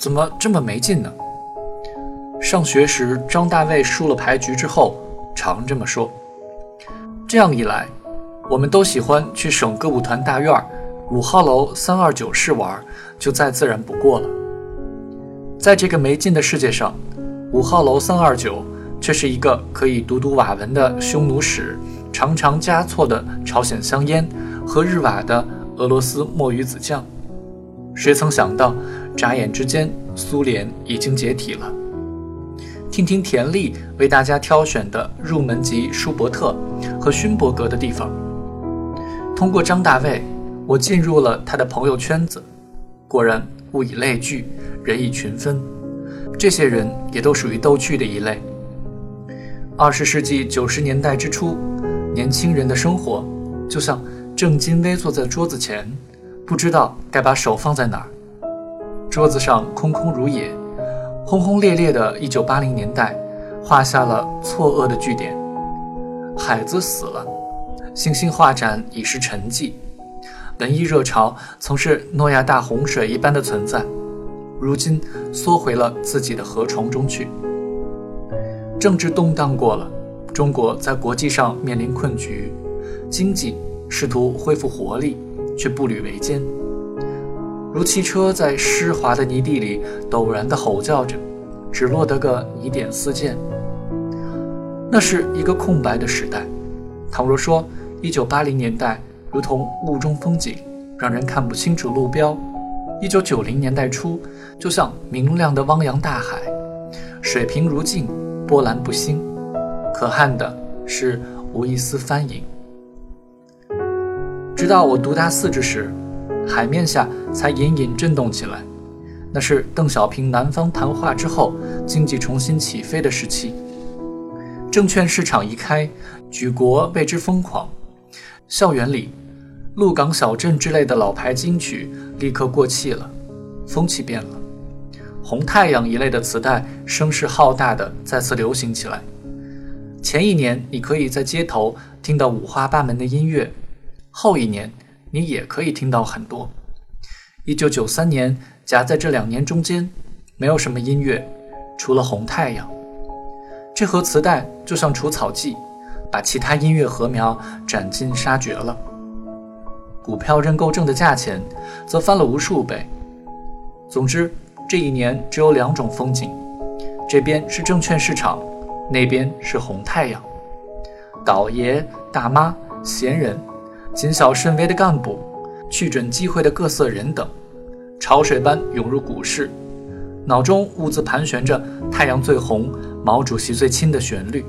怎么这么没劲呢？上学时，张大卫输了牌局之后，常这么说。这样一来，我们都喜欢去省歌舞团大院五号楼三二九室玩，就再自然不过了。在这个没劲的世界上，五号楼三二九却是一个可以读读瓦文的匈奴史、尝尝加措的朝鲜香烟和日瓦的俄罗斯墨鱼子酱。谁曾想到，眨眼之间，苏联已经解体了。听听田丽为大家挑选的入门级舒伯特和勋伯格的地方。通过张大卫，我进入了他的朋友圈子。果然，物以类聚，人以群分。这些人也都属于逗趣的一类。二十世纪九十年代之初，年轻人的生活就像正襟危坐在桌子前，不知道该把手放在哪儿。桌子上空空如也。轰轰烈烈的1980年代，画下了错愕的句点。海子死了，星星画展已是沉寂。文艺热潮曾是诺亚大洪水一般的存在，如今缩回了自己的河床中去。政治动荡过了，中国在国际上面临困局，经济试图恢复活力，却步履维艰。如汽车在湿滑的泥地里陡然地吼叫着，只落得个泥点四溅。那是一个空白的时代。倘若说1980年代如同雾中风景，让人看不清楚路标；1990年代初就像明亮的汪洋大海，水平如镜，波澜不兴。可憾的是无一丝翻影。直到我读大四之时。海面下才隐隐震动起来，那是邓小平南方谈话之后经济重新起飞的时期。证券市场一开，举国为之疯狂。校园里，《鹿港小镇》之类的老牌金曲立刻过气了，风气变了。红太阳一类的磁带声势浩大的再次流行起来。前一年你可以在街头听到五花八门的音乐，后一年。你也可以听到很多。一九九三年夹在这两年中间，没有什么音乐，除了红太阳。这盒磁带就像除草剂，把其他音乐禾苗斩尽杀绝了。股票认购证的价钱则翻了无数倍。总之，这一年只有两种风景：这边是证券市场，那边是红太阳。倒爷、大妈、闲人。谨小慎微的干部，去准机会的各色人等，潮水般涌入股市，脑中兀自盘旋着“太阳最红，毛主席最亲”的旋律。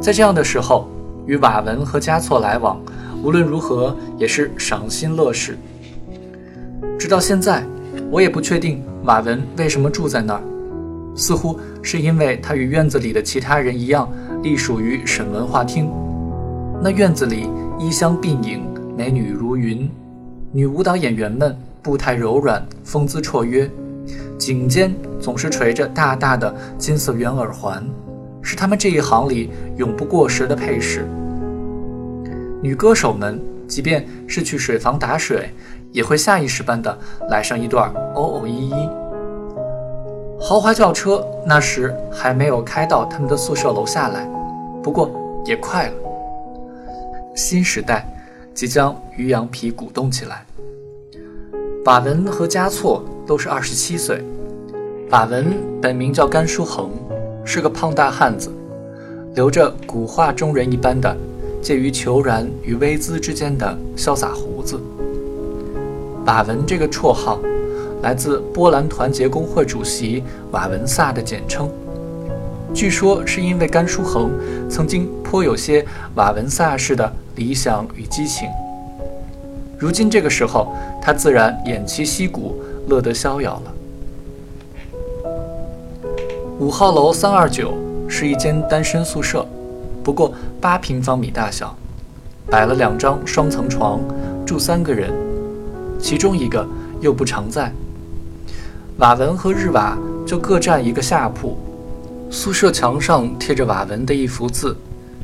在这样的时候，与瓦文和加措来往，无论如何也是赏心乐事。直到现在，我也不确定瓦文为什么住在那儿，似乎是因为他与院子里的其他人一样，隶属于省文化厅。那院子里。衣香鬓影，美女如云。女舞蹈演员们步态柔软，风姿绰约，颈间总是垂着大大的金色圆耳环，是他们这一行里永不过时的配饰。女歌手们即便是去水房打水，也会下意识般的来上一段哦哦依依。豪华轿车那时还没有开到他们的宿舍楼下来，不过也快了。新时代即将于羊皮鼓动起来。瓦文和加措都是二十七岁。瓦文本名叫甘书恒，是个胖大汉子，留着古画中人一般的介于虬髯与微姿之间的潇洒胡子。瓦文这个绰号来自波兰团结工会主席瓦文萨的简称。据说是因为甘书恒曾经颇有些瓦文萨式的理想与激情。如今这个时候，他自然偃旗息鼓，乐得逍遥了。五号楼三二九是一间单身宿舍，不过八平方米大小，摆了两张双层床，住三个人，其中一个又不常在。瓦文和日瓦就各占一个下铺。宿舍墙上贴着瓦文的一幅字，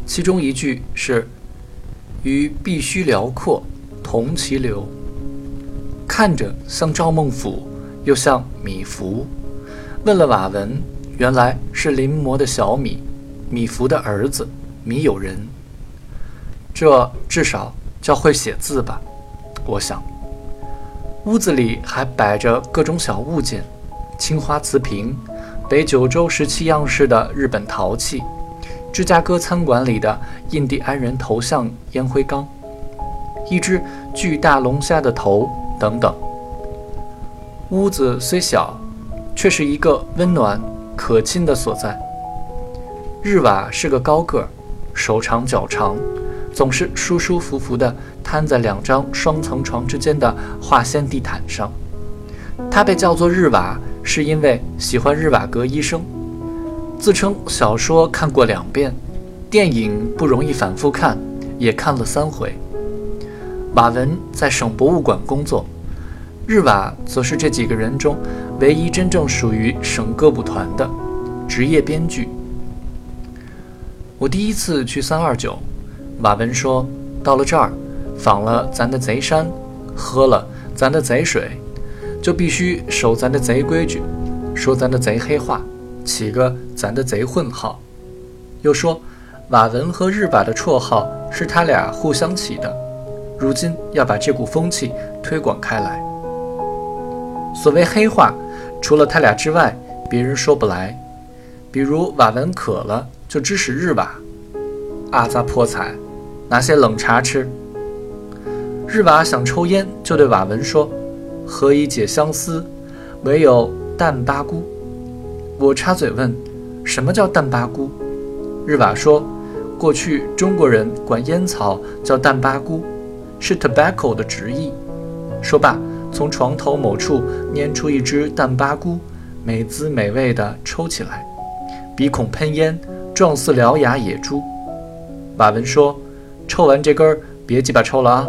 其中一句是“于必须辽阔，同其流”，看着像赵孟俯，又像米芾。问了瓦文，原来是临摹的小米，米芾的儿子米友仁。这至少叫会写字吧？我想。屋子里还摆着各种小物件：青花瓷瓶、北九州时期样式的日本陶器、芝加哥餐馆里的印第安人头像烟灰缸、一只巨大龙虾的头等等。屋子虽小，却是一个温暖可亲的所在。日瓦是个高个儿，手长脚长，总是舒舒服服地瘫在两张双层床之间的化纤地毯上。他被叫做日瓦，是因为喜欢日瓦格医生，自称小说看过两遍，电影不容易反复看，也看了三回。瓦文在省博物馆工作。日瓦则是这几个人中唯一真正属于省歌舞团的职业编剧。我第一次去三二九，瓦文说到了这儿，访了咱的贼山，喝了咱的贼水，就必须守咱的贼规矩，说咱的贼黑话，起个咱的贼混号。又说瓦文和日瓦的绰号是他俩互相起的，如今要把这股风气推广开来。所谓黑话，除了他俩之外，别人说不来。比如瓦文渴了，就指使日瓦。阿扎破财，拿些冷茶吃。日瓦想抽烟，就对瓦文说：“何以解相思？唯有淡巴菇。”我插嘴问：“什么叫淡巴菇？”日瓦说：“过去中国人管烟草叫淡巴菇，是 tobacco 的直译。”说罢。从床头某处拈出一支淡巴菇，美滋美味地抽起来，鼻孔喷烟，状似獠牙野猪。瓦文说：“抽完这根儿，别鸡巴抽了啊。”